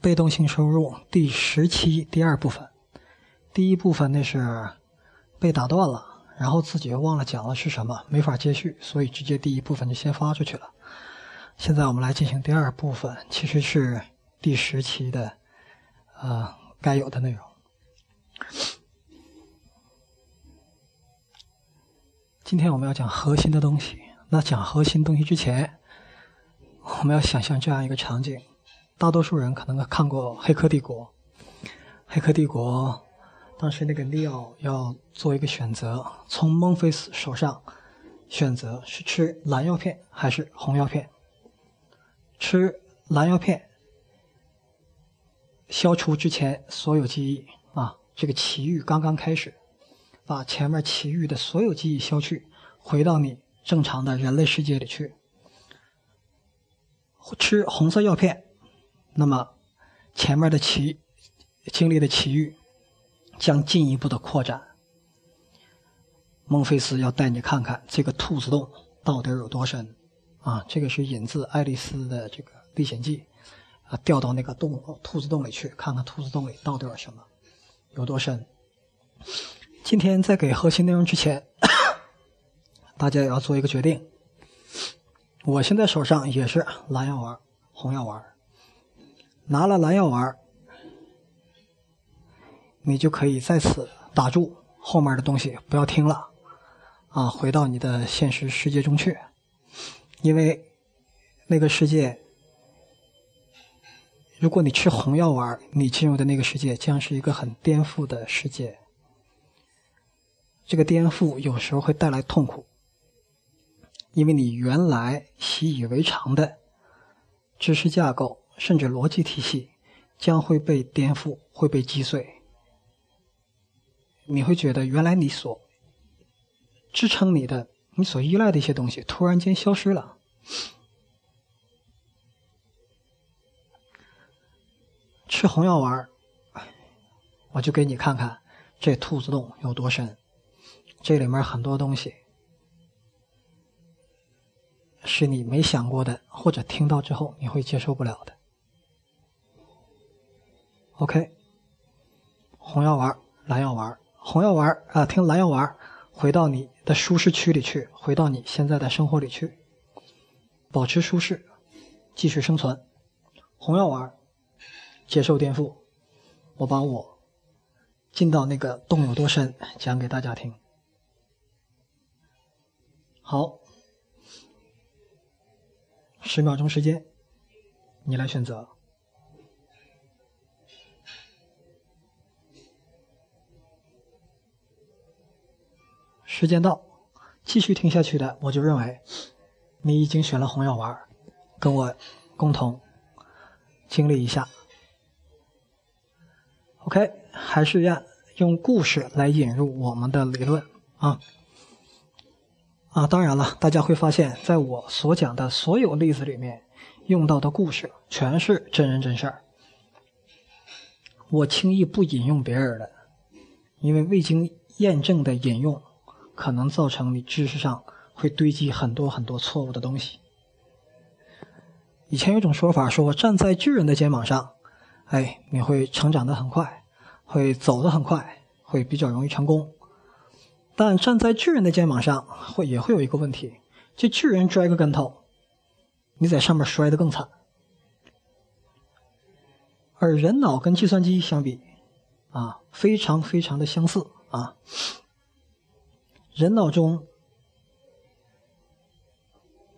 被动性收入第十期第二部分，第一部分那是被打断了，然后自己又忘了讲了是什么，没法接续，所以直接第一部分就先发出去了。现在我们来进行第二部分，其实是第十期的呃该有的内容。今天我们要讲核心的东西。那讲核心东西之前，我们要想象这样一个场景：大多数人可能看过《黑客帝国》。《黑客帝国》当时那个利奥要做一个选择，从孟菲斯手上选择是吃蓝药片还是红药片。吃蓝药片，消除之前所有记忆啊，这个奇遇刚刚开始，把前面奇遇的所有记忆消去，回到你正常的人类世界里去。吃红色药片，那么前面的奇经历的奇遇将进一步的扩展。孟菲斯要带你看看这个兔子洞到底有多深。啊，这个是引自《爱丽丝的这个历险记》，啊，掉到那个洞兔子洞里去，看看兔子洞里到底有什么，有多深。今天在给核心内容之前，大家也要做一个决定。我现在手上也是蓝药丸、红药丸，拿了蓝药丸，你就可以在此打住，后面的东西不要听了，啊，回到你的现实世界中去。因为那个世界，如果你吃红药丸，你进入的那个世界将是一个很颠覆的世界。这个颠覆有时候会带来痛苦，因为你原来习以为常的知识架构甚至逻辑体系将会被颠覆，会被击碎。你会觉得原来你所支撑你的。你所依赖的一些东西突然间消失了。吃红药丸我就给你看看这兔子洞有多深。这里面很多东西是你没想过的，或者听到之后你会接受不了的。OK，红药丸蓝药丸红药丸啊，听蓝药丸回到你的舒适区里去，回到你现在的生活里去，保持舒适，继续生存。红药丸，接受颠覆。我把我进到那个洞有多深讲给大家听。好，十秒钟时间，你来选择。时间到，继续听下去的，我就认为你已经选了红药丸，跟我共同经历一下。OK，还是要用故事来引入我们的理论啊啊！当然了，大家会发现，在我所讲的所有例子里面，用到的故事全是真人真事儿。我轻易不引用别人的，因为未经验证的引用。可能造成你知识上会堆积很多很多错误的东西。以前有种说法说，站在巨人的肩膀上，哎，你会成长的很快，会走得很快，会比较容易成功。但站在巨人的肩膀上，会也会有一个问题：这巨人摔个跟头，你在上面摔得更惨。而人脑跟计算机相比，啊，非常非常的相似啊。人脑中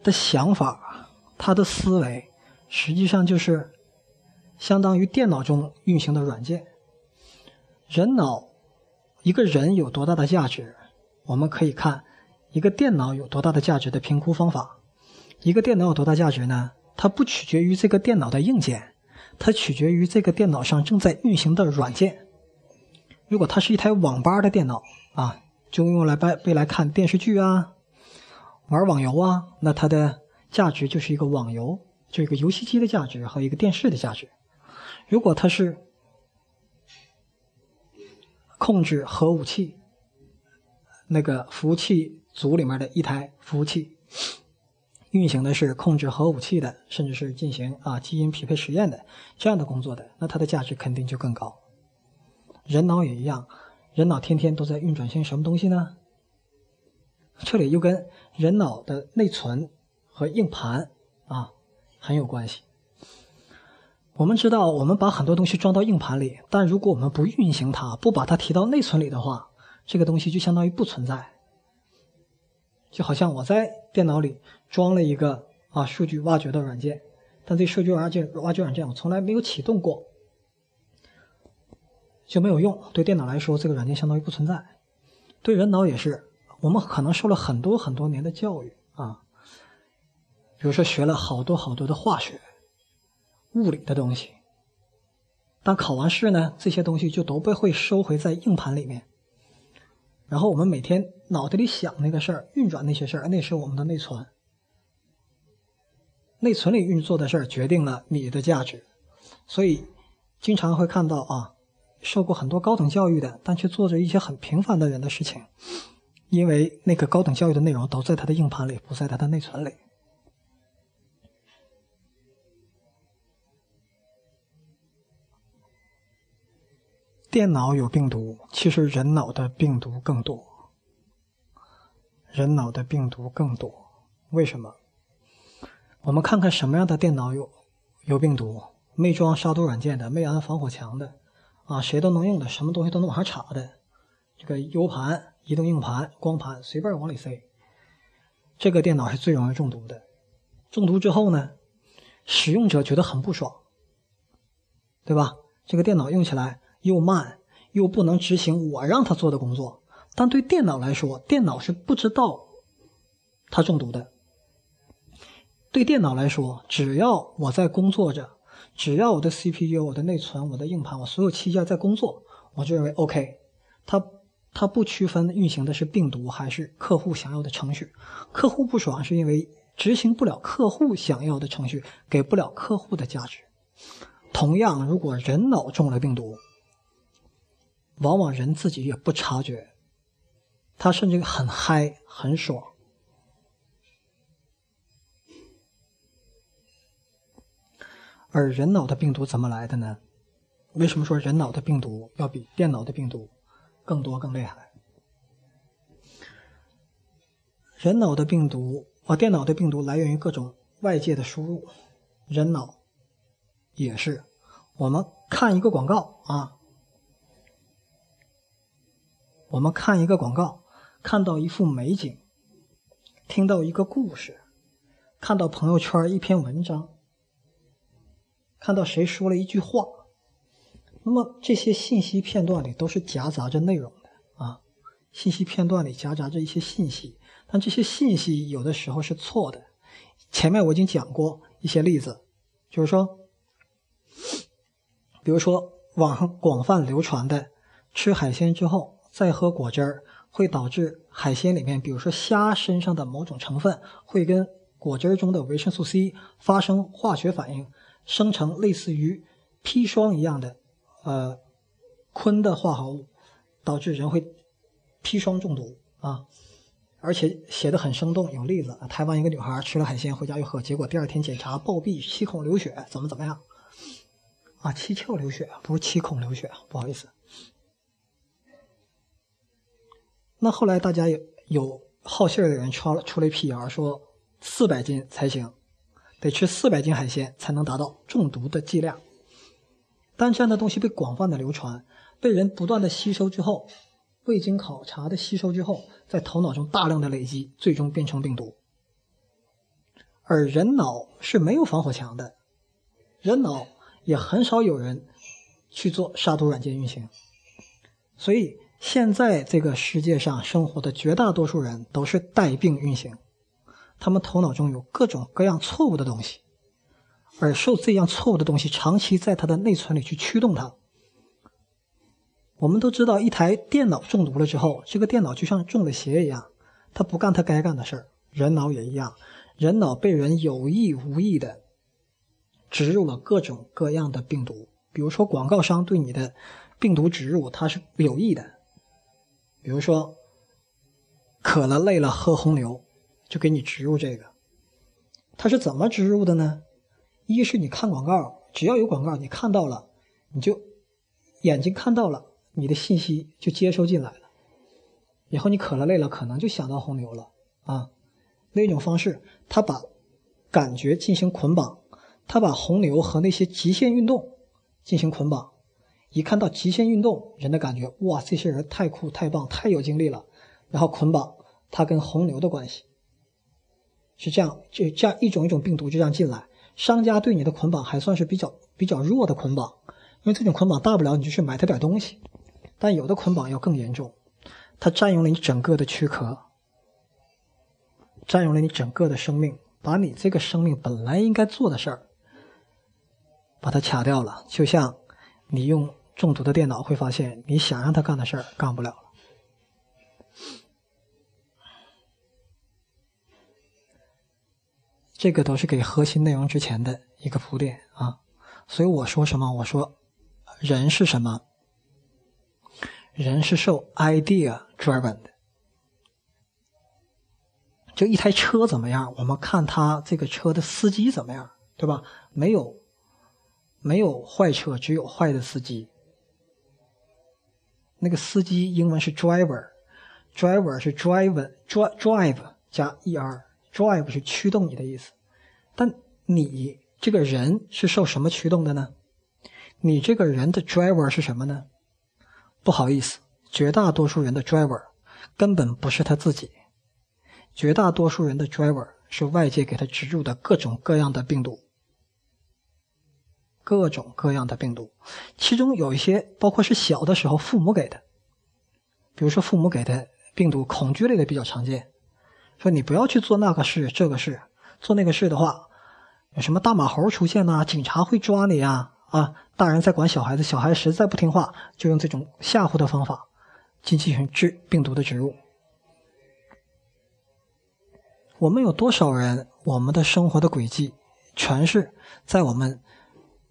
的想法，他的思维，实际上就是相当于电脑中运行的软件。人脑，一个人有多大的价值，我们可以看一个电脑有多大的价值的评估方法。一个电脑有多大价值呢？它不取决于这个电脑的硬件，它取决于这个电脑上正在运行的软件。如果它是一台网吧的电脑啊。就用来被被来看电视剧啊，玩网游啊，那它的价值就是一个网游，就一个游戏机的价值和一个电视的价值。如果它是控制核武器那个服务器组里面的一台服务器，运行的是控制核武器的，甚至是进行啊基因匹配实验的这样的工作的，那它的价值肯定就更高。人脑也一样，人脑天天都在运转些什么东西呢？这里又跟人脑的内存和硬盘啊很有关系。我们知道，我们把很多东西装到硬盘里，但如果我们不运行它，不把它提到内存里的话，这个东西就相当于不存在。就好像我在电脑里装了一个啊数据挖掘的软件，但这数据挖掘挖掘软件我从来没有启动过，就没有用。对电脑来说，这个软件相当于不存在。对人脑也是，我们可能受了很多很多年的教育啊，比如说学了好多好多的化学、物理的东西，当考完试呢，这些东西就都被会收回在硬盘里面。然后我们每天脑袋里想那个事儿，运转那些事儿，那是我们的内存。内存里运作的事儿决定了你的价值，所以经常会看到啊，受过很多高等教育的，但却做着一些很平凡的人的事情，因为那个高等教育的内容都在他的硬盘里，不在他的内存里。电脑有病毒，其实人脑的病毒更多。人脑的病毒更多，为什么？我们看看什么样的电脑有有病毒？没装杀毒软件的，没安防火墙的，啊，谁都能用的，什么东西都能往上插的，这个 U 盘、移动硬盘、光盘，随便往里塞。这个电脑是最容易中毒的。中毒之后呢，使用者觉得很不爽，对吧？这个电脑用起来。又慢又不能执行我让他做的工作，但对电脑来说，电脑是不知道它中毒的。对电脑来说，只要我在工作着，只要我的 CPU、我的内存、我的硬盘、我所有器件在工作，我就认为 OK。它它不区分运行的是病毒还是客户想要的程序。客户不爽是因为执行不了客户想要的程序，给不了客户的价值。同样，如果人脑中了病毒，往往人自己也不察觉，他甚至很嗨很爽。而人脑的病毒怎么来的呢？为什么说人脑的病毒要比电脑的病毒更多更厉害？人脑的病毒啊，电脑的病毒来源于各种外界的输入，人脑也是。我们看一个广告啊。我们看一个广告，看到一幅美景，听到一个故事，看到朋友圈一篇文章，看到谁说了一句话，那么这些信息片段里都是夹杂着内容的啊。信息片段里夹杂着一些信息，但这些信息有的时候是错的。前面我已经讲过一些例子，就是说，比如说网上广泛流传的吃海鲜之后。再喝果汁儿会导致海鲜里面，比如说虾身上的某种成分会跟果汁中的维生素 C 发生化学反应，生成类似于砒霜一样的呃醌的化合物，导致人会砒霜中毒啊！而且写的很生动，有例子，台湾一个女孩吃了海鲜回家又喝，结果第二天检查暴毙，七孔流血，怎么怎么样？啊，七窍流血不是七孔流血，不好意思。那后来大家有有好信的人出了出了一辟谣，说四百斤才行，得吃四百斤海鲜才能达到中毒的剂量。但这样的东西被广泛的流传，被人不断的吸收之后，未经考察的吸收之后，在头脑中大量的累积，最终变成病毒。而人脑是没有防火墙的，人脑也很少有人去做杀毒软件运行，所以。现在这个世界上生活的绝大多数人都是带病运行，他们头脑中有各种各样错误的东西，而受这样错误的东西长期在他的内存里去驱动他。我们都知道，一台电脑中毒了之后，这个电脑就像中了邪一样，它不干它该干的事儿。人脑也一样，人脑被人有意无意的植入了各种各样的病毒，比如说广告商对你的病毒植入，它是有意的。比如说，渴了累了喝红牛，就给你植入这个；它是怎么植入的呢？一是你看广告，只要有广告，你看到了，你就眼睛看到了，你的信息就接收进来了。以后你渴了累了，可能就想到红牛了啊。另一种方式，他把感觉进行捆绑，他把红牛和那些极限运动进行捆绑。一看到极限运动，人的感觉哇，这些人太酷、太棒、太有精力了，然后捆绑他跟红牛的关系，是这样，就这样一种一种病毒就这样进来。商家对你的捆绑还算是比较比较弱的捆绑，因为这种捆绑大不了你就去买他点东西，但有的捆绑要更严重，它占用了你整个的躯壳，占用了你整个的生命，把你这个生命本来应该做的事儿，把它卡掉了，就像你用。中毒的电脑会发现，你想让他干的事儿干不了了。这个都是给核心内容之前的一个铺垫啊。所以我说什么？我说，人是什么？人是受 idea driven 的。就一台车怎么样？我们看他这个车的司机怎么样，对吧？没有，没有坏车，只有坏的司机。那个司机英文是 driver，driver 是 drive，drive drive 加 Drive 是驱动你的意思。但你这个人是受什么驱动的呢？你这个人的 driver 是什么呢？不好意思，绝大多数人的 driver 根本不是他自己，绝大多数人的 driver 是外界给他植入的各种各样的病毒。各种各样的病毒，其中有一些包括是小的时候父母给的，比如说父母给的病毒，恐惧类的比较常见。说你不要去做那个事，这个事，做那个事的话，有什么大马猴出现呐？警察会抓你呀！啊，大人在管小孩子，小孩实在不听话，就用这种吓唬的方法进行治病毒的植入。我们有多少人？我们的生活的轨迹全是在我们。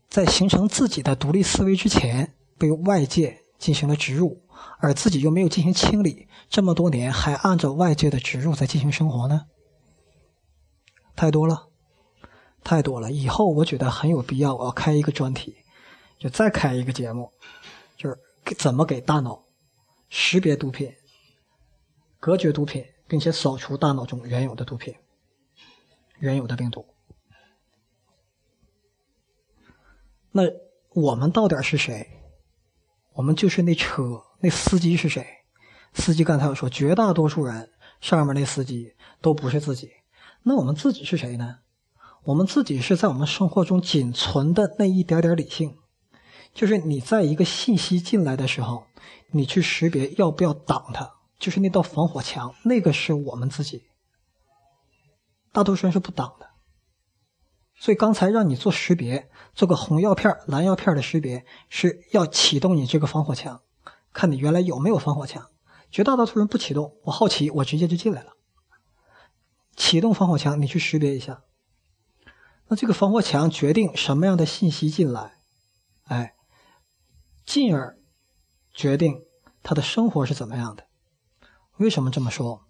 在形成自己的独立思维之前，被外界进行了植入，而自己又没有进行清理，这么多年还按照外界的植入在进行生活呢？太多了，太多了。以后我觉得很有必要，我要开一个专题，就再开一个节目，就是怎么给大脑识别毒品、隔绝毒品，并且扫除大脑中原有的毒品、原有的病毒。那我们到底是谁？我们就是那车，那司机是谁？司机刚才我说，绝大多数人上面那司机都不是自己。那我们自己是谁呢？我们自己是在我们生活中仅存的那一点点理性，就是你在一个信息进来的时候，你去识别要不要挡它，就是那道防火墙，那个是我们自己。大多数人是不挡的。所以刚才让你做识别，做个红药片、蓝药片的识别，是要启动你这个防火墙，看你原来有没有防火墙。绝大多数人不启动，我好奇，我直接就进来了。启动防火墙，你去识别一下。那这个防火墙决定什么样的信息进来，哎，进而决定他的生活是怎么样的。为什么这么说？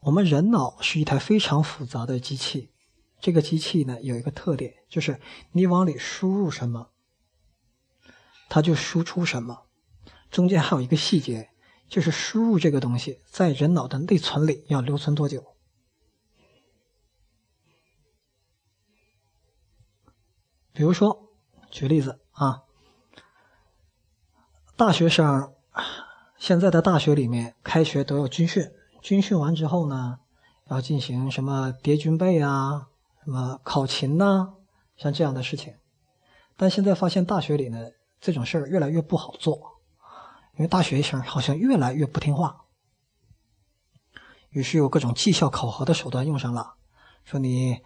我们人脑是一台非常复杂的机器，这个机器呢有一个特点，就是你往里输入什么，它就输出什么。中间还有一个细节，就是输入这个东西在人脑的内存里要留存多久。比如说，举例子啊，大学生现在的大学里面开学都要军训。军训完之后呢，要进行什么叠军被啊，什么考勤呐，像这样的事情。但现在发现大学里呢，这种事儿越来越不好做，因为大学生好像越来越不听话。于是有各种绩效考核的手段用上了，说你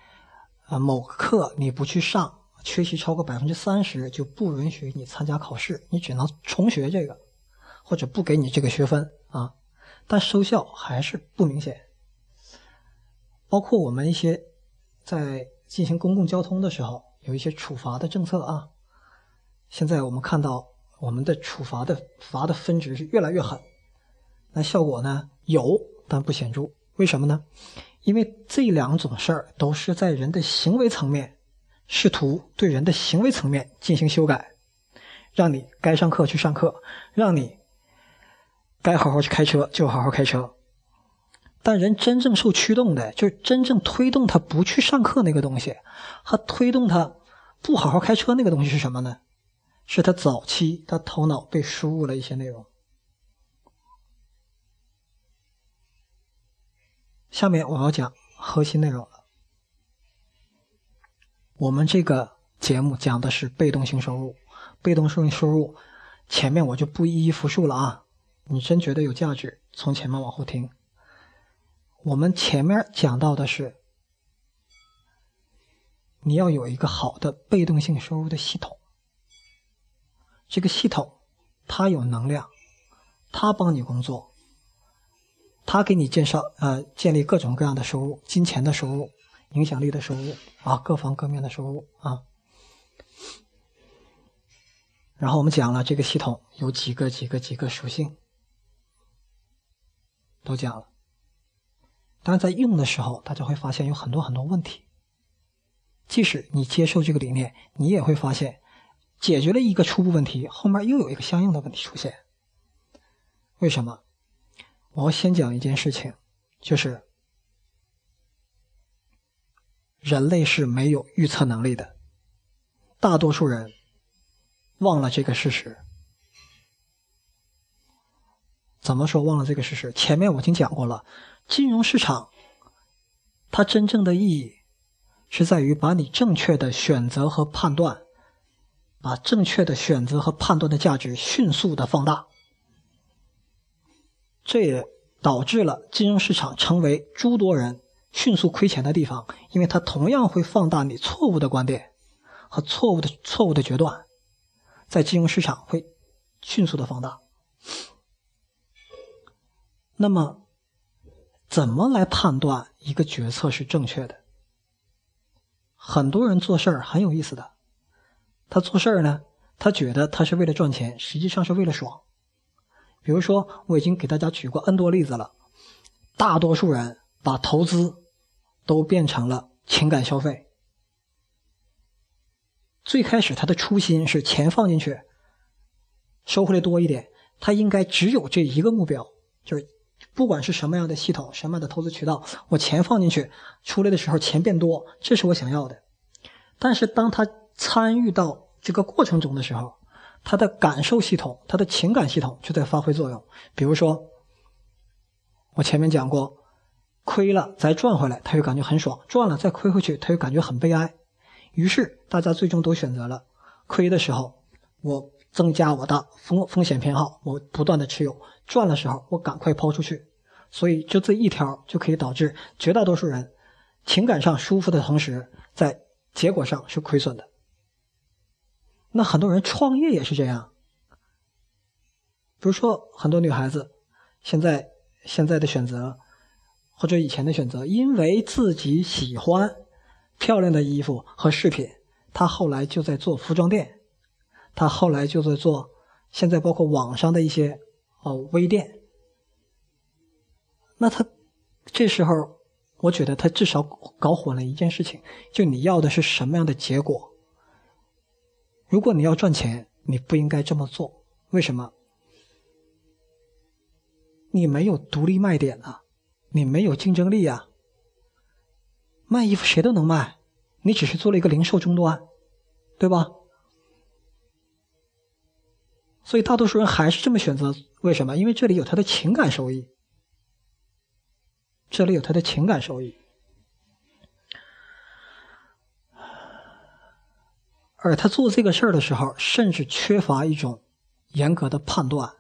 啊某课你不去上，缺席超过百分之三十就不允许你参加考试，你只能重学这个，或者不给你这个学分啊。但收效还是不明显，包括我们一些在进行公共交通的时候，有一些处罚的政策啊。现在我们看到我们的处罚的罚的分值是越来越狠，那效果呢有，但不显著为什么呢？因为这两种事儿都是在人的行为层面，试图对人的行为层面进行修改，让你该上课去上课，让你该好好去开车就好好开车。但人真正受驱动的，就是真正推动他不去上课那个东西，和推动他不好好开车那个东西是什么呢？是他早期他头脑被输入了一些内容。下面我要讲核心内容了。我们这个节目讲的是被动性收入，被动性收入前面我就不一一复述了啊。你真觉得有价值，从前面往后听。我们前面讲到的是，你要有一个好的被动性收入的系统。这个系统它有能量，它帮你工作，它给你介绍呃建立各种各样的收入，金钱的收入、影响力的收入啊，各方各面的收入啊。然后我们讲了这个系统有几个几个几个属性，都讲了。但是在用的时候，大家会发现有很多很多问题。即使你接受这个理念，你也会发现，解决了一个初步问题，后面又有一个相应的问题出现。为什么？我要先讲一件事情，就是人类是没有预测能力的，大多数人忘了这个事实。怎么说忘了这个事实？前面我已经讲过了。金融市场，它真正的意义是在于把你正确的选择和判断，把正确的选择和判断的价值迅速的放大。这也导致了金融市场成为诸多人迅速亏钱的地方，因为它同样会放大你错误的观点和错误的错误的决断，在金融市场会迅速的放大。那么。怎么来判断一个决策是正确的？很多人做事儿很有意思的，他做事儿呢，他觉得他是为了赚钱，实际上是为了爽。比如说，我已经给大家举过 N 多例子了，大多数人把投资都变成了情感消费。最开始他的初心是钱放进去，收回来多一点，他应该只有这一个目标，就是。不管是什么样的系统，什么样的投资渠道，我钱放进去，出来的时候钱变多，这是我想要的。但是当他参与到这个过程中的时候，他的感受系统、他的情感系统就在发挥作用。比如说，我前面讲过，亏了再赚回来，他又感觉很爽；赚了再亏回去，他又感觉很悲哀。于是大家最终都选择了亏的时候，我增加我的风风险偏好，我不断的持有。赚的时候，我赶快抛出去，所以就这一条就可以导致绝大多数人情感上舒服的同时，在结果上是亏损的。那很多人创业也是这样，比如说很多女孩子现在现在的选择，或者以前的选择，因为自己喜欢漂亮的衣服和饰品，她后来就在做服装店，她后来就在做现在包括网上的一些。哦，微店。那他这时候，我觉得他至少搞混了一件事情，就你要的是什么样的结果？如果你要赚钱，你不应该这么做。为什么？你没有独立卖点啊，你没有竞争力啊。卖衣服谁都能卖，你只是做了一个零售终端，对吧？所以大多数人还是这么选择，为什么？因为这里有他的情感收益，这里有他的情感收益，而他做这个事儿的时候，甚至缺乏一种严格的判断，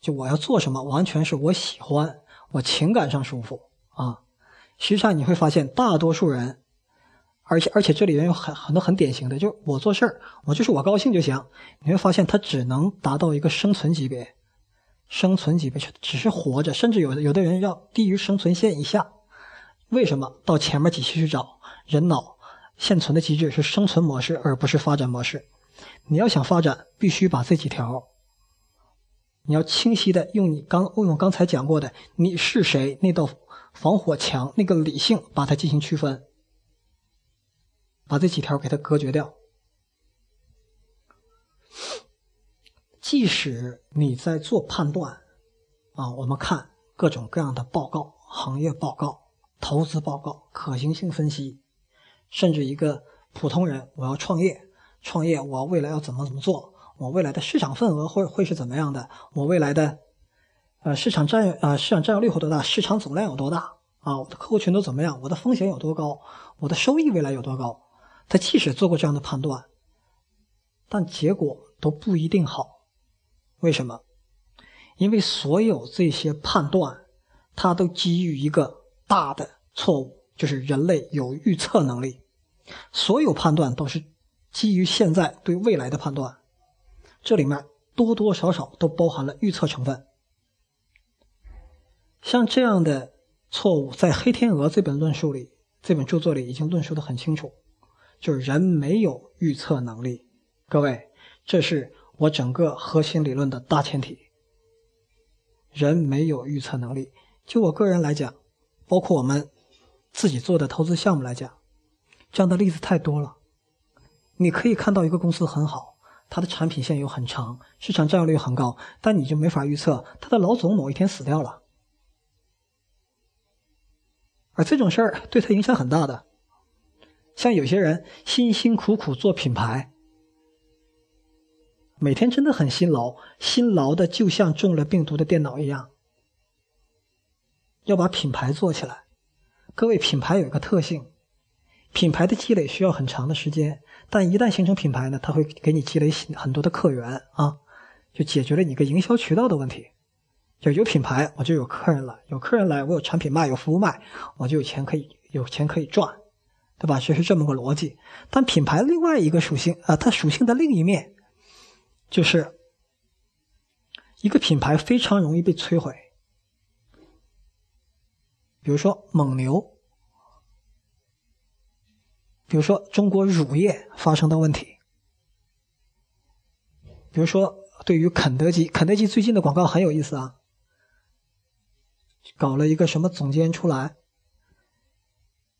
就我要做什么，完全是我喜欢，我情感上舒服啊。实际上你会发现，大多数人。而且而且这里面有很很多很典型的，就是我做事儿，我就是我高兴就行。你会发现，他只能达到一个生存级别，生存级别只是活着，甚至有有的人要低于生存线以下。为什么？到前面几期去找，人脑现存的机制是生存模式，而不是发展模式。你要想发展，必须把这几条，你要清晰的用你刚用刚才讲过的你是谁那道防火墙那个理性把它进行区分，把这几条给它隔绝掉。即使你在做判断，啊，我们看各种各样的报告、行业报告、投资报告、可行性分析，甚至一个普通人，我要创业，创业我未来要怎么怎么做，我未来的市场份额会会是怎么样的，我未来的。呃，市场占呃市场占有率有多大？市场总量有多大？啊，我的客户群都怎么样？我的风险有多高？我的收益未来有多高？他即使做过这样的判断，但结果都不一定好。为什么？因为所有这些判断，它都基于一个大的错误，就是人类有预测能力。所有判断都是基于现在对未来的判断，这里面多多少少都包含了预测成分。像这样的错误，在《黑天鹅》这本论述里，这本著作里已经论述的很清楚，就是人没有预测能力。各位，这是我整个核心理论的大前提。人没有预测能力。就我个人来讲，包括我们自己做的投资项目来讲，这样的例子太多了。你可以看到一个公司很好，它的产品线又很长，市场占有率很高，但你就没法预测它的老总某一天死掉了。而这种事儿对他影响很大的，像有些人辛辛苦苦做品牌，每天真的很辛劳，辛劳的就像中了病毒的电脑一样，要把品牌做起来。各位，品牌有一个特性，品牌的积累需要很长的时间，但一旦形成品牌呢，它会给你积累很多的客源啊，就解决了你个营销渠道的问题。就有品牌，我就有客人了；有客人来，我有产品卖，有服务卖，我就有钱可以有钱可以赚，对吧？这是这么个逻辑。但品牌另外一个属性啊，它属性的另一面，就是一个品牌非常容易被摧毁。比如说蒙牛，比如说中国乳业发生的问题，比如说对于肯德基，肯德基最近的广告很有意思啊。搞了一个什么总监出来？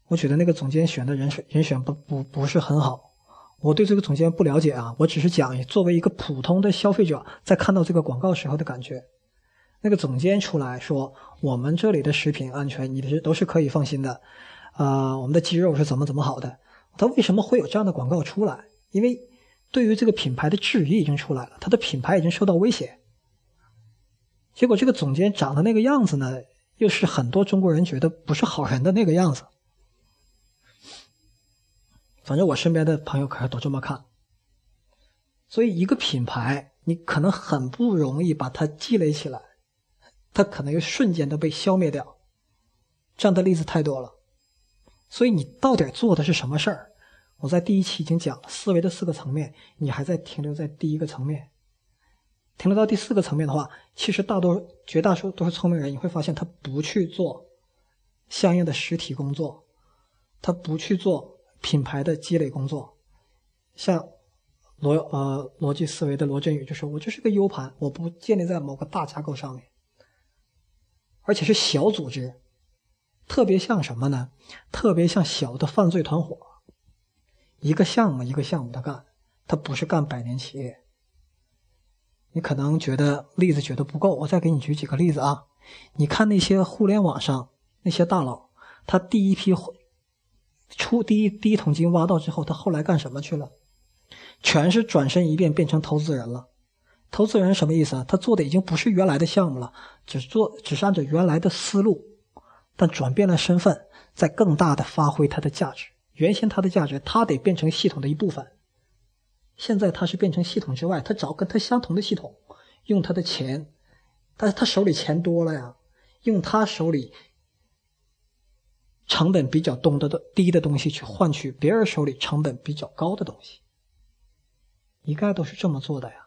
我觉得那个总监选的人选人选不不不是很好。我对这个总监不了解啊，我只是讲作为一个普通的消费者在看到这个广告时候的感觉。那个总监出来说：“我们这里的食品安全，你的都是可以放心的。啊，我们的鸡肉是怎么怎么好的？他为什么会有这样的广告出来？因为对于这个品牌的质疑已经出来了，他的品牌已经受到威胁。结果这个总监长的那个样子呢？”又是很多中国人觉得不是好人的那个样子，反正我身边的朋友可是都这么看。所以，一个品牌你可能很不容易把它积累起来，它可能又瞬间的被消灭掉。这样的例子太多了。所以，你到底做的是什么事儿？我在第一期已经讲了思维的四个层面，你还在停留在第一个层面。停留到第四个层面的话，其实大多绝大多数都是聪明人。你会发现，他不去做相应的实体工作，他不去做品牌的积累工作。像逻呃逻辑思维的罗振宇就说：“我就是个 U 盘，我不建立在某个大架构上面，而且是小组织，特别像什么呢？特别像小的犯罪团伙，一个项目一个项目的干，他不是干百年企业。”你可能觉得例子觉得不够，我再给你举几个例子啊。你看那些互联网上那些大佬，他第一批出第一第一桶金挖到之后，他后来干什么去了？全是转身一变变成投资人了。投资人什么意思啊？他做的已经不是原来的项目了，只做只是按照原来的思路，但转变了身份，在更大的发挥它的价值。原先它的价值，它得变成系统的一部分。现在他是变成系统之外，他找跟他相同的系统，用他的钱，但是他手里钱多了呀，用他手里成本比较低的低的东西去换取别人手里成本比较高的东西，一概都是这么做的呀。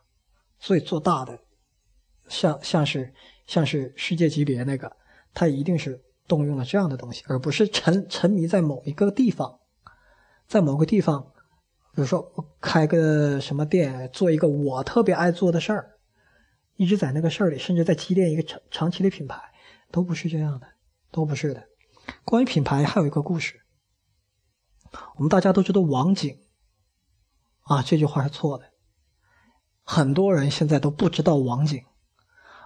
所以做大的，像像是像是世界级别那个，他一定是动用了这样的东西，而不是沉沉迷在某一个地方，在某个地方。比如说，开个什么店，做一个我特别爱做的事儿，一直在那个事儿里，甚至在积淀一个长长期的品牌，都不是这样的，都不是的。关于品牌还有一个故事，我们大家都知道网景啊，这句话是错的。很多人现在都不知道网景，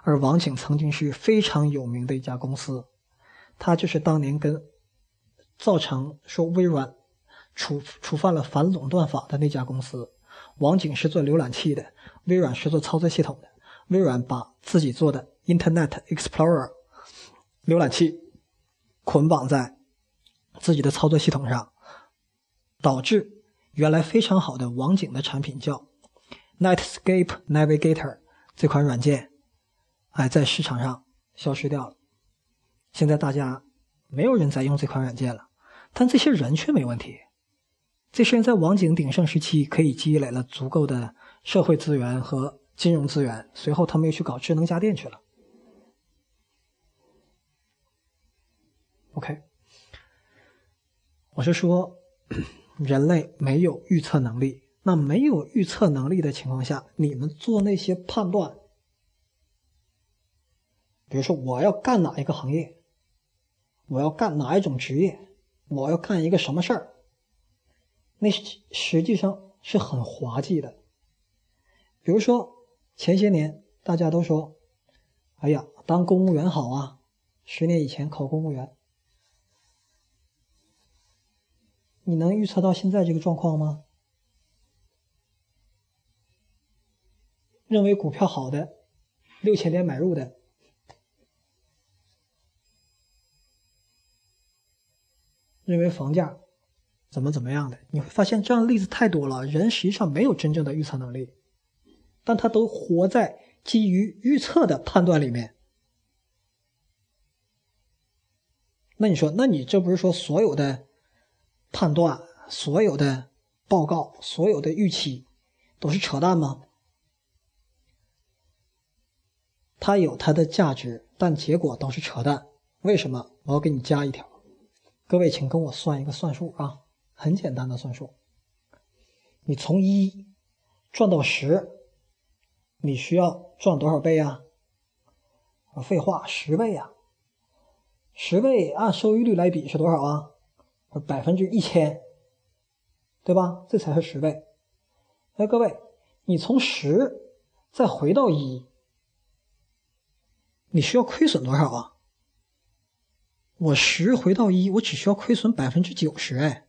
而网景曾经是非常有名的一家公司，它就是当年跟造成说微软触触犯了反垄断法的那家公司。网景是做浏览器的，微软是做操作系统的。微软把自己做的 Internet Explorer 浏览器捆绑在自己的操作系统上，导致原来非常好的网景的产品叫 Netscape Navigator 这款软件，哎，在市场上消失掉了。现在大家没有人在用这款软件了，但这些人却没问题。这些人在网景鼎盛时期可以积累了足够的社会资源和金融资源，随后他们又去搞智能家电去了。OK，我是说，人类没有预测能力。那没有预测能力的情况下，你们做那些判断，比如说我要干哪一个行业，我要干哪一种职业，我要干一个什么事儿。那实际上是很滑稽的。比如说，前些年大家都说：“哎呀，当公务员好啊！”十年以前考公务员，你能预测到现在这个状况吗？认为股票好的，六千点买入的，认为房价。怎么怎么样的？你会发现这样的例子太多了。人实际上没有真正的预测能力，但他都活在基于预测的判断里面。那你说，那你这不是说所有的判断、所有的报告、所有的预期都是扯淡吗？它有它的价值，但结果都是扯淡。为什么？我要给你加一条，各位请跟我算一个算术啊。很简单的算术，你从一赚到十，你需要赚多少倍啊？废话，十倍啊！十倍按收益率来比是多少啊？百分之一千，对吧？这才是十倍。哎，各位，你从十再回到一，你需要亏损多少啊？我十回到一，我只需要亏损百分之九十，哎。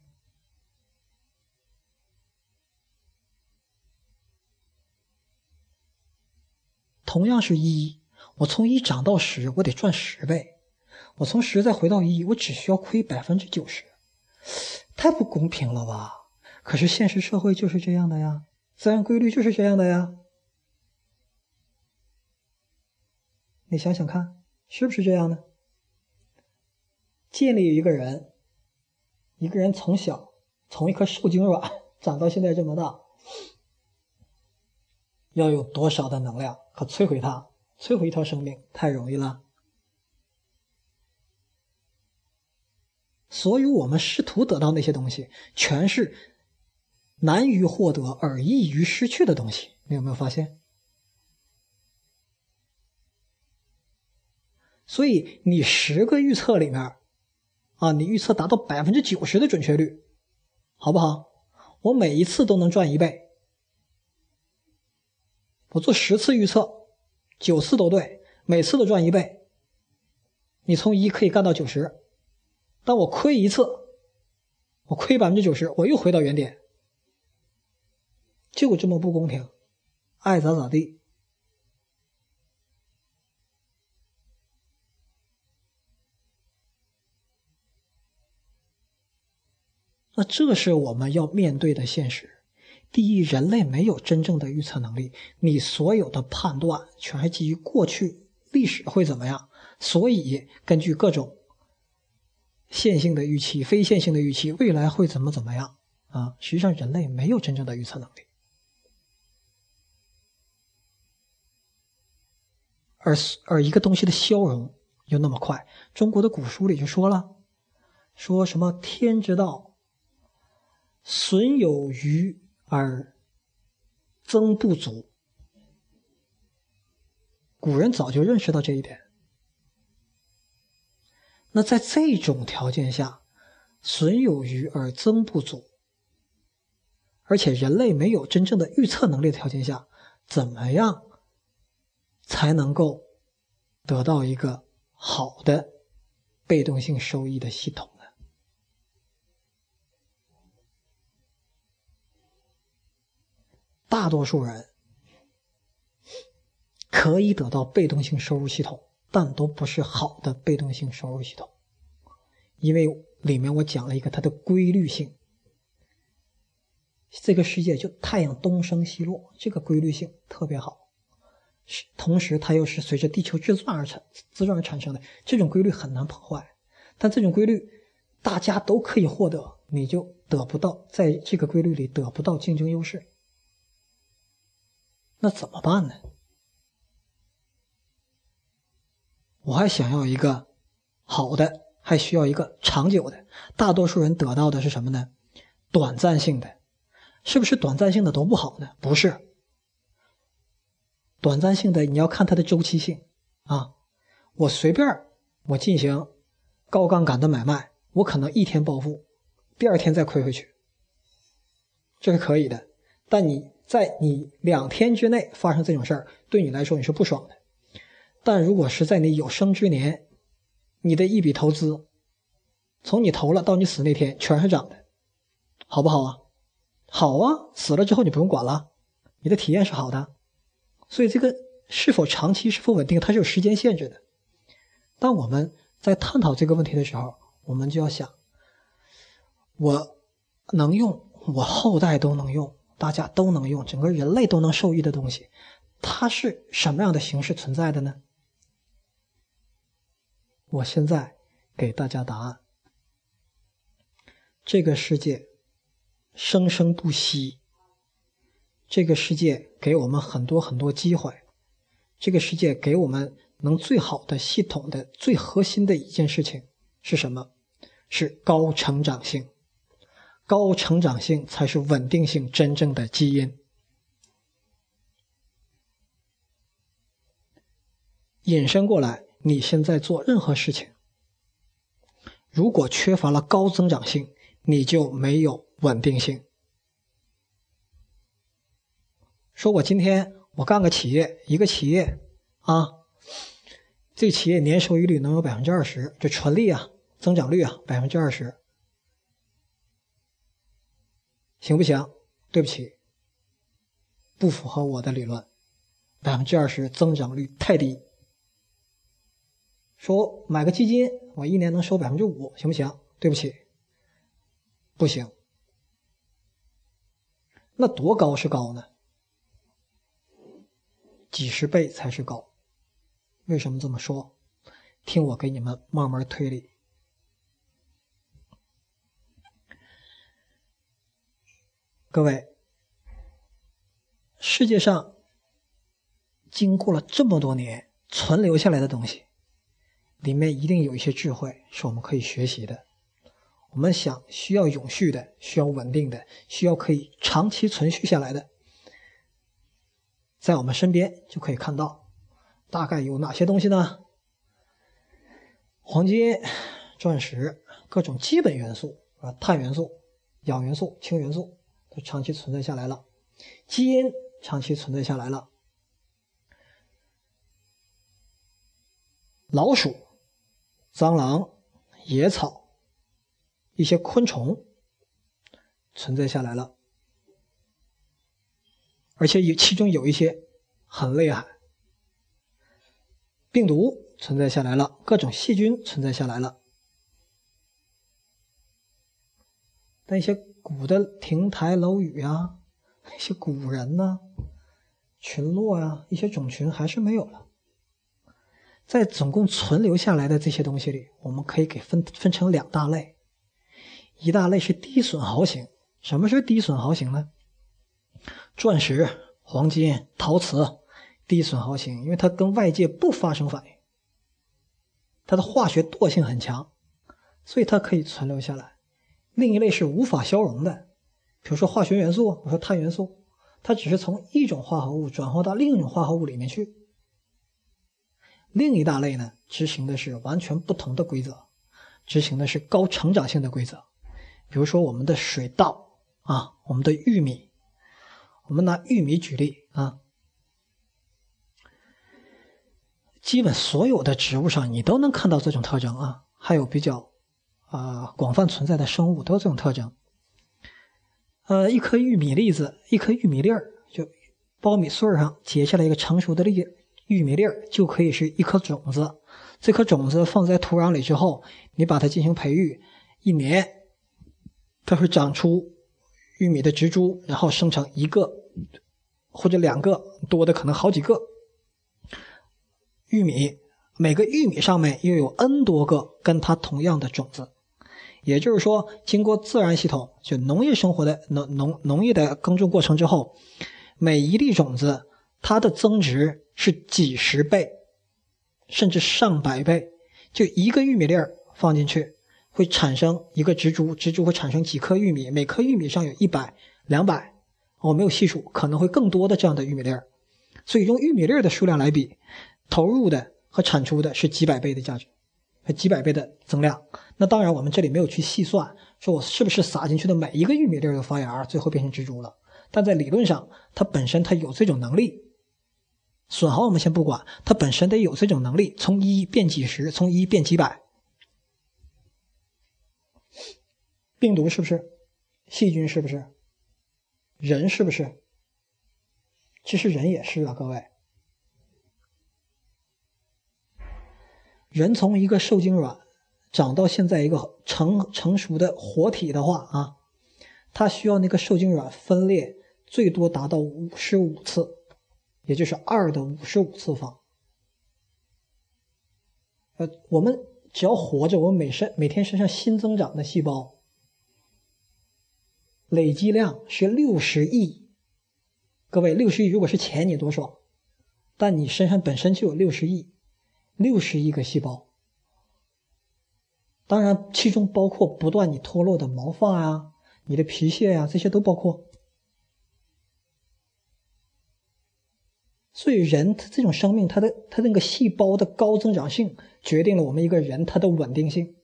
同样是一，我从一涨到十，我得赚十倍；我从十再回到一，我只需要亏百分之九十，太不公平了吧？可是现实社会就是这样的呀，自然规律就是这样的呀。你想想看，是不是这样呢？建立一个人，一个人从小从一颗受精卵长到现在这么大。要有多少的能量和摧毁它？摧毁一条生命太容易了。所有我们试图得到那些东西，全是难于获得而易于失去的东西。你有没有发现？所以你十个预测里面，啊，你预测达到百分之九十的准确率，好不好？我每一次都能赚一倍。我做十次预测，九次都对，每次都赚一倍。你从一可以干到九十，但我亏一次，我亏百分之九十，我又回到原点，就这么不公平，爱咋咋地。那这是我们要面对的现实。第一，人类没有真正的预测能力，你所有的判断全是基于过去历史会怎么样，所以根据各种线性的预期、非线性的预期，未来会怎么怎么样啊？实际上，人类没有真正的预测能力，而而一个东西的消融又那么快，中国的古书里就说了，说什么天之道，损有余。而增不足，古人早就认识到这一点。那在这种条件下，损有余而增不足，而且人类没有真正的预测能力的条件下，怎么样才能够得到一个好的被动性收益的系统大多数人可以得到被动性收入系统。但都不是好的被动性收入系统，因为里面我讲了一个它的规律性。这个世界就太阳东升西落，这个规律性特别好，是同时它又是随着地球自转而产自转而产生的，这种规律很难破坏。但这种规律大家都可以获得，你就得不到在这个规律里得不到竞争优势，那怎么办呢？我还想要一个好的，还需要一个长久的。大多数人得到的是什么呢？短暂性的，是不是短暂性的都不好呢？不是，短暂性的你要看它的周期性啊。我随便我进行高杠杆的买卖，我可能一天暴富，第二天再亏回去，这是可以的。但你在你两天之内发生这种事儿，对你来说你是不爽的。但如果是在你有生之年，你的一笔投资，从你投了到你死那天全是涨的，好不好啊？好啊，死了之后你不用管了，你的体验是好的。所以这个是否长期、是否稳定，它是有时间限制的。当我们在探讨这个问题的时候，我们就要想：我能用，我后代都能用，大家都能用，整个人类都能受益的东西，它是什么样的形式存在的呢？我现在给大家答案。这个世界生生不息，这个世界给我们很多很多机会，这个世界给我们能最好的系统的最核心的一件事情是什么？是高成长性。高成长性才是稳定性真正的基因。引申过来。你现在做任何事情，如果缺乏了高增长性，你就没有稳定性。说我今天我干个企业，一个企业啊，这企业年收益率能有百分之二十，这纯利啊，增长率啊，百分之二十，行不行？对不起，不符合我的理论，百分之二十增长率太低。说买个基金，我一年能收百分之五，行不行？对不起，不行。那多高是高呢？几十倍才是高。为什么这么说？听我给你们慢慢推理。各位，世界上经过了这么多年存留下来的东西。里面一定有一些智慧是我们可以学习的。我们想需要永续的，需要稳定的，需要可以长期存续下来的，在我们身边就可以看到。大概有哪些东西呢？黄金、钻石，各种基本元素啊，碳元素、氧元素、氢元素都长期存在下来了，基因长期存在下来了，老鼠。蟑螂、野草、一些昆虫存在下来了，而且有其中有一些很厉害，病毒存在下来了，各种细菌存在下来了，但一些古的亭台楼宇呀，一些古人呢，群落呀，一些种群还是没有了。在总共存留下来的这些东西里，我们可以给分分成两大类，一大类是低损耗型。什么是低损耗型呢？钻石、黄金、陶瓷，低损耗型，因为它跟外界不发生反应，它的化学惰性很强，所以它可以存留下来。另一类是无法消融的，比如说化学元素，我说碳元素，它只是从一种化合物转化到另一种化合物里面去。另一大类呢，执行的是完全不同的规则，执行的是高成长性的规则。比如说我们的水稻啊，我们的玉米，我们拿玉米举例啊，基本所有的植物上你都能看到这种特征啊，还有比较啊广泛存在的生物都有这种特征。呃，一颗玉米粒子，一颗玉米粒儿，就苞米穗上结下来一个成熟的粒玉米粒儿，就可以是一颗种子。这颗种子放在土壤里之后，你把它进行培育，一年，它会长出玉米的植株，然后生成一个或者两个，多的可能好几个玉米。每个玉米上面又有 n 多个跟它同样的种子。也就是说，经过自然系统就农业生活的农农农业的耕种过程之后，每一粒种子它的增值是几十倍。甚至上百倍，就一个玉米粒儿放进去，会产生一个植株，植株会产生几颗玉米，每颗玉米上有一百、两百，我没有细数，可能会更多的这样的玉米粒儿。所以用玉米粒儿的数量来比，投入的和产出的是几百倍的价值，和几百倍的增量。那当然，我们这里没有去细算，说我是不是撒进去的每一个玉米粒都发芽，最后变成植株了。但在理论上，它本身它有这种能力。损耗我们先不管，它本身得有这种能力，从一变几十，从一变几百。病毒是不是？细菌是不是？人是不是？其实人也是啊，各位。人从一个受精卵长到现在一个成成熟的活体的话啊，它需要那个受精卵分裂最多达到五十五次。也就是二的五十五次方。呃，我们只要活着，我们每身每天身上新增长的细胞累积量是六十亿。各位，六十亿如果是钱，你多爽！但你身上本身就有六十亿，六十亿个细胞。当然，其中包括不断你脱落的毛发呀、你的皮屑呀，这些都包括。所以，人他这种生命，他的他那个细胞的高增长性，决定了我们一个人他的稳定性。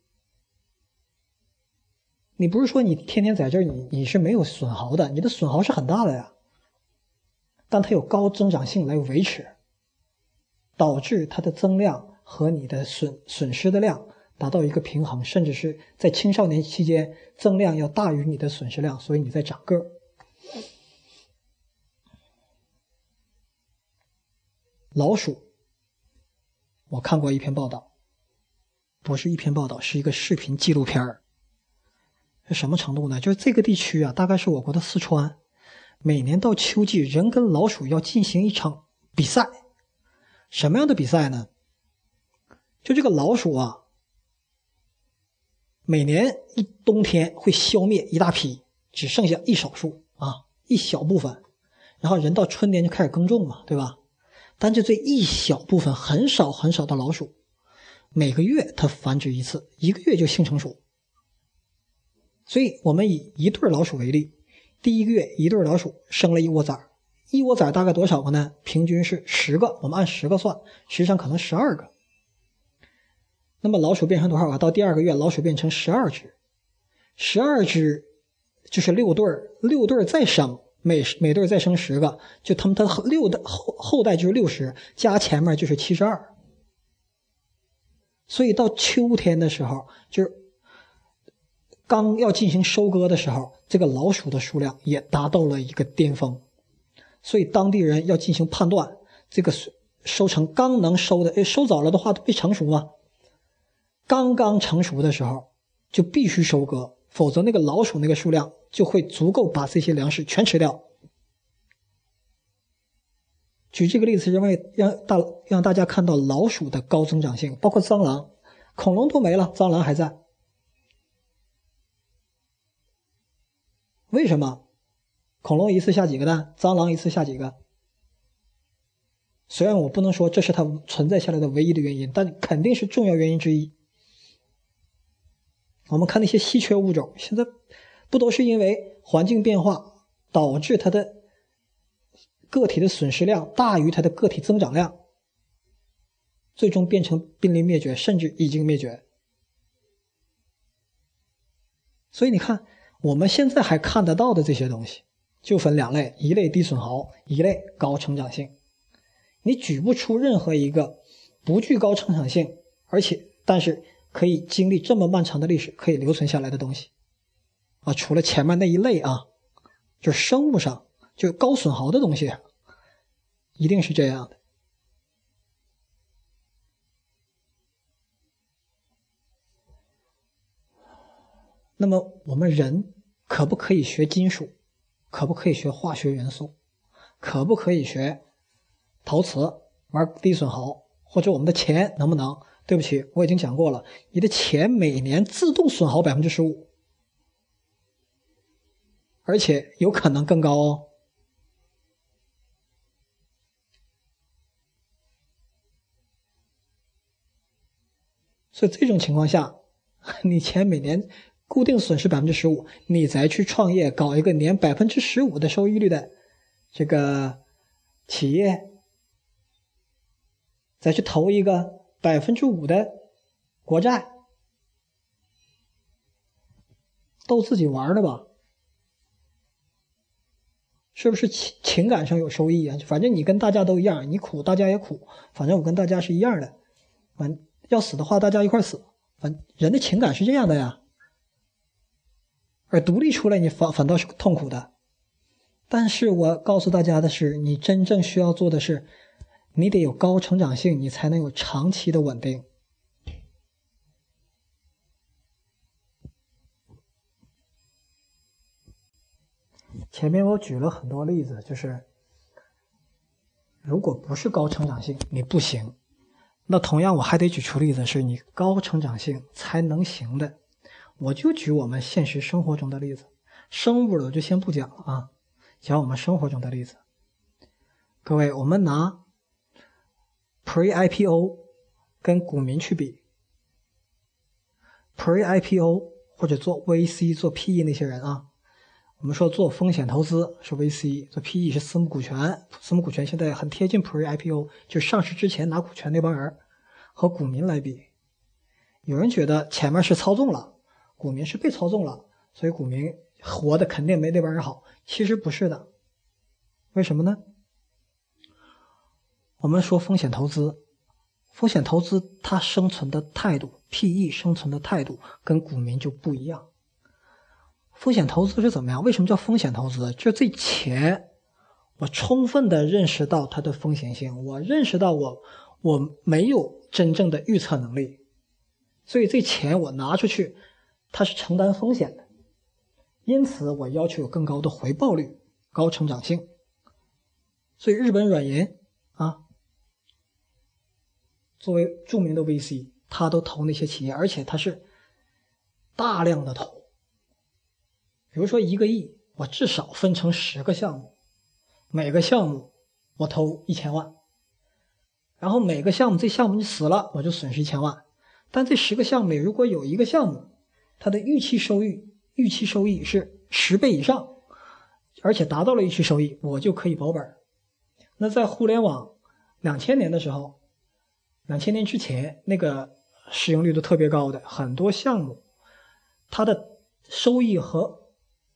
你不是说你天天在这儿，你你是没有损耗的，你的损耗是很大的呀。但它有高增长性来维持，导致它的增量和你的损损失的量达到一个平衡，甚至是在青少年期间增量要大于你的损失量，所以你在长个儿。老鼠，我看过一篇报道，不是一篇报道，是一个视频纪录片儿。是什么程度呢？就是这个地区啊，大概是我国的四川，每年到秋季，人跟老鼠要进行一场比赛。什么样的比赛呢？就这个老鼠啊，每年一冬天会消灭一大批，只剩下一少数啊，一小部分，然后人到春天就开始耕种嘛，对吧？但就这一小部分很少很少的老鼠，每个月它繁殖一次，一个月就性成熟。所以我们以一对老鼠为例，第一个月一对老鼠生了一窝崽，一窝崽大概多少个呢？平均是十个，我们按十个算，实际上可能十二个。那么老鼠变成多少个？到第二个月，老鼠变成十二只，十二只就是六对儿，六对儿再生。每每对再生十个，就他们他六的后后代就是六十，加前面就是七十二。所以到秋天的时候，就是刚要进行收割的时候，这个老鼠的数量也达到了一个巅峰。所以当地人要进行判断，这个收成刚能收的，收早了的话都没成熟吗。刚刚成熟的时候就必须收割，否则那个老鼠那个数量。就会足够把这些粮食全吃掉。举这个例子，因为让大让大家看到老鼠的高增长性，包括蟑螂、恐龙都没了，蟑螂还在。为什么？恐龙一次下几个蛋，蟑螂一次下几个？虽然我不能说这是它存在下来的唯一的原因，但肯定是重要原因之一。我们看那些稀缺物种，现在。不都是因为环境变化导致它的个体的损失量大于它的个体增长量，最终变成濒临灭绝，甚至已经灭绝。所以你看，我们现在还看得到的这些东西，就分两类：一类低损耗，一类高成长性。你举不出任何一个不具高成长性，而且但是可以经历这么漫长的历史可以留存下来的东西啊，除了前面那一类啊，就是生物上就高损耗的东西，一定是这样的。那么我们人可不可以学金属？可不可以学化学元素？可不可以学？陶瓷玩低损耗，或者我们的钱能不能？对不起，我已经讲过了，你的钱每年自动损耗百分之十五，而且有可能更高哦。所以这种情况下，你钱每年固定损失百分之十五，你再去创业搞一个年百分之十五的收益率的这个企业。再去投一个百分之五的国债，逗自己玩的吧？是不是情情感上有收益啊？反正你跟大家都一样，你苦大家也苦，反正我跟大家是一样的。反要死的话，大家一块死。反人的情感是这样的呀。而独立出来，你反反倒是痛苦的。但是我告诉大家的是，你真正需要做的是。你得有高成长性，你才能有长期的稳定。前面我举了很多例子，就是如果不是高成长性，你不行。那同样，我还得举出例子，是你高成长性才能行的。我就举我们现实生活中的例子，生物的就先不讲了啊，讲我们生活中的例子。各位，我们拿。Pre-IPO 跟股民去比，Pre-IPO 或者做 VC 做 PE 那些人啊，我们说做风险投资是 VC，做 PE 是私募股权，私募股权现在很贴近 Pre-IPO，就上市之前拿股权那帮人和股民来比，有人觉得前面是操纵了，股民是被操纵了，所以股民活的肯定没那帮人好，其实不是的，为什么呢？我们说风险投资，风险投资它生存的态度，PE 生存的态度跟股民就不一样。风险投资是怎么样？为什么叫风险投资？就这钱，我充分的认识到它的风险性，我认识到我我没有真正的预测能力，所以这钱我拿出去，它是承担风险的，因此我要求有更高的回报率、高成长性。所以日本软银。作为著名的 VC，他都投那些企业，而且他是大量的投。比如说一个亿，我至少分成十个项目，每个项目我投一千万，然后每个项目这项目你死了，我就损失一千万。但这十个项目里，如果有一个项目，它的预期收益预期收益是十倍以上，而且达到了预期收益，我就可以保本。那在互联网两千年的时候。两千年之前，那个市盈率都特别高的很多项目，它的收益和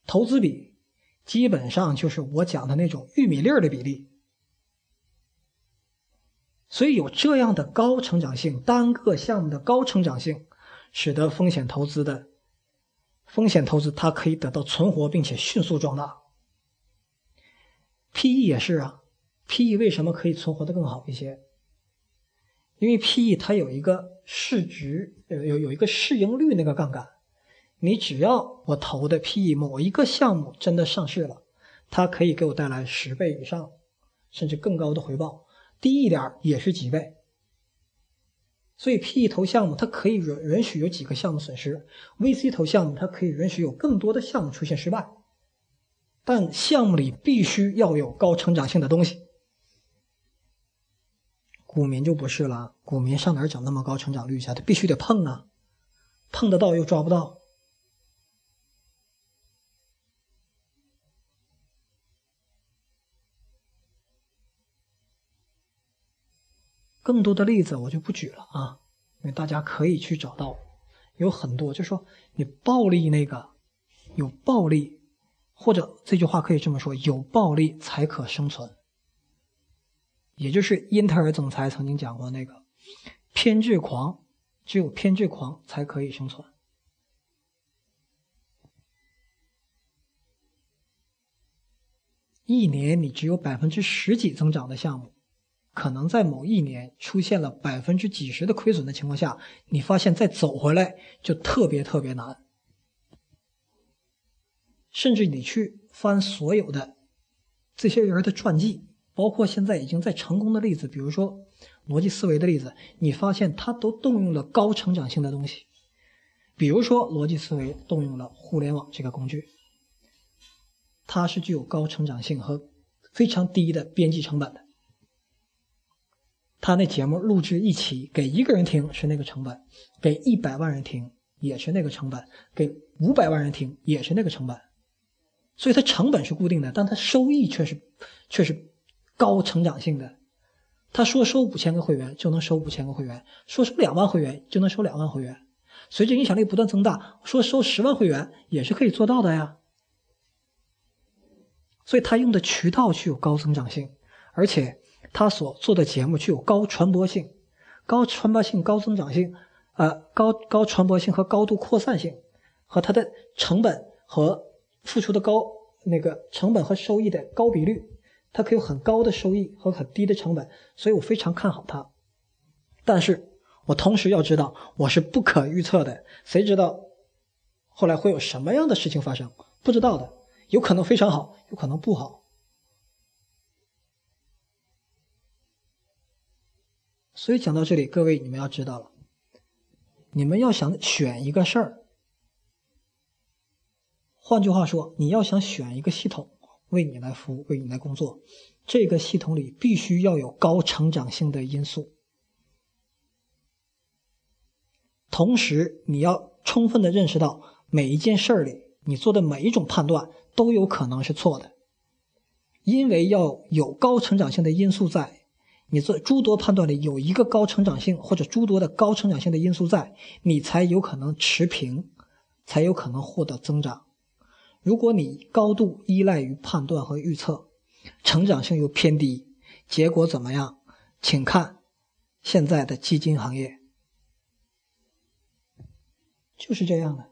投资比基本上就是我讲的那种玉米粒儿的比例。所以有这样的高成长性，单个项目的高成长性，使得风险投资的风险投资它可以得到存活并且迅速壮大。PE 也是啊，PE 为什么可以存活的更好一些？因为 PE 它有一个市值，有有有一个市盈率那个杠杆，你只要我投的 PE 某一个项目真的上市了，它可以给我带来十倍以上，甚至更高的回报，低一点也是几倍。所以 PE 投项目它可以允允许有几个项目损失，VC 投项目它可以允许有更多的项目出现失败，但项目里必须要有高成长性的东西。股民就不是了，股民上哪儿整那么高成长率去？他必须得碰啊，碰得到又抓不到。更多的例子我就不举了啊，因为大家可以去找到，有很多，就说你暴力那个有暴力，或者这句话可以这么说：有暴力才可生存。也就是英特尔总裁曾经讲过那个偏执狂，只有偏执狂才可以生存。一年你只有百分之十几增长的项目，可能在某一年出现了百分之几十的亏损的情况下，你发现再走回来就特别特别难。甚至你去翻所有的这些人的传记，包括现在已经在成功的例子，比如说逻辑思维的例子，你发现它都动用了高成长性的东西。比如说逻辑思维动用了互联网这个工具。它是具有高成长性和非常低的边际成本的。他那节目录制一期给一个人听是那个成本，给一百万人听也是那个成本，给五百万人听也是那个成本。所以它成本是固定的，但它收益却是却是高成长性的。他说收五千个会员就能收五千个会员，说收两万会员就能收两万会员。随着影响力不断增大，说收十万会员也是可以做到的呀。所以他用的渠道具有高增长性，而且他所做的节目具有高传播性、高传播性、高增长性，呃，高高传播性和高度扩散性，和他的成本和付出的高那个成本和收益的高比率，它可以有很高的收益和很低的成本，所以我非常看好它。但是我同时要知道，我是不可预测的，谁知道后来会有什么样的事情发生？不知道的，有可能非常好。有可能不好，所以讲到这里，各位你们要知道了，你们要想选一个事儿，换句话说，你要想选一个系统为你来服务、为你来工作，这个系统里必须要有高成长性的因素，同时你要充分的认识到每一件事儿里你做的每一种判断。都有可能是错的，因为要有高成长性的因素在，你做诸多判断里有一个高成长性或者诸多的高成长性的因素在，你才有可能持平，才有可能获得增长。如果你高度依赖于判断和预测，成长性又偏低，结果怎么样？请看现在的基金行业，就是这样的。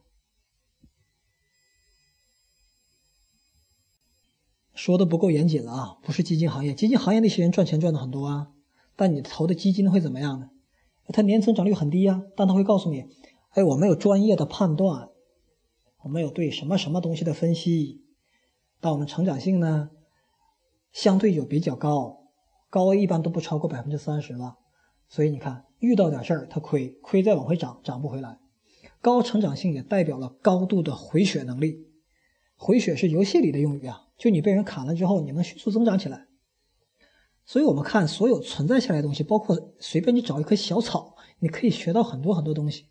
说的不够严谨了啊！不是基金行业，基金行业那些人赚钱赚的很多啊，但你投的基金会怎么样呢？它年增长率很低啊，但它会告诉你，哎，我们有专业的判断，我们有对什么什么东西的分析，但我们成长性呢，相对就比较高，高一般都不超过百分之三十了。所以你看，遇到点事儿它亏，亏再往回涨，涨不回来。高成长性也代表了高度的回血能力，回血是游戏里的用语啊。就你被人砍了之后，你能迅速增长起来。所以，我们看所有存在下来的东西，包括随便你找一棵小草，你可以学到很多很多东西。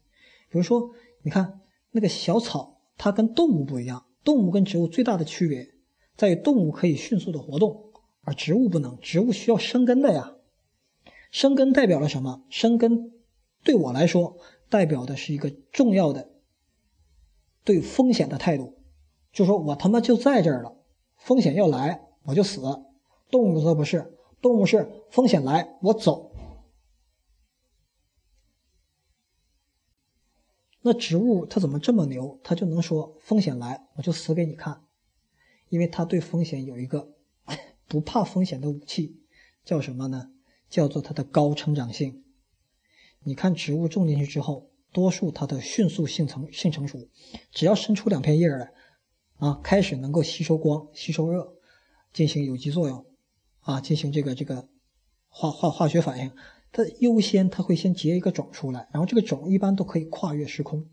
比如说，你看那个小草，它跟动物不一样。动物跟植物最大的区别在于，动物可以迅速的活动，而植物不能。植物需要生根的呀。生根代表了什么？生根对我来说，代表的是一个重要的对风险的态度，就说我他妈就在这儿了。风险要来，我就死。动物则不是，动物是风险来，我走。那植物它怎么这么牛？它就能说风险来，我就死给你看，因为它对风险有一个不怕风险的武器，叫什么呢？叫做它的高成长性。你看植物种进去之后，多数它的迅速性成性成熟，只要伸出两片叶来。啊，开始能够吸收光、吸收热，进行有机作用，啊，进行这个这个化化化学反应。它优先，它会先结一个种出来，然后这个种一般都可以跨越时空。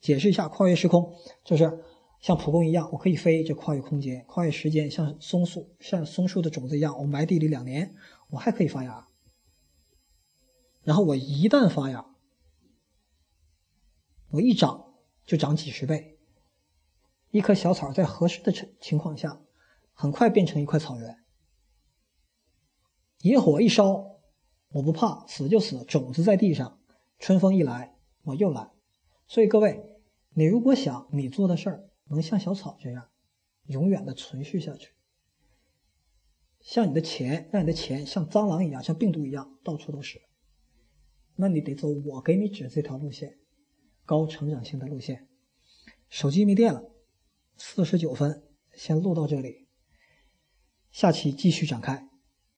解释一下，跨越时空就是像蒲公英一样，我可以飞，就跨越空间；跨越时间，像松树，像松树的种子一样，我埋地里两年，我还可以发芽。然后我一旦发芽，我一长。就长几十倍，一棵小草在合适的情情况下，很快变成一块草原。野火一烧，我不怕，死就死，种子在地上，春风一来，我又来。所以各位，你如果想你做的事儿能像小草这样，永远的存续下去，像你的钱，让你的钱像蟑螂一样，像病毒一样到处都是，那你得走我给你指这条路线，高成长性的路线。手机没电了，四十九分，先录到这里，下期继续展开。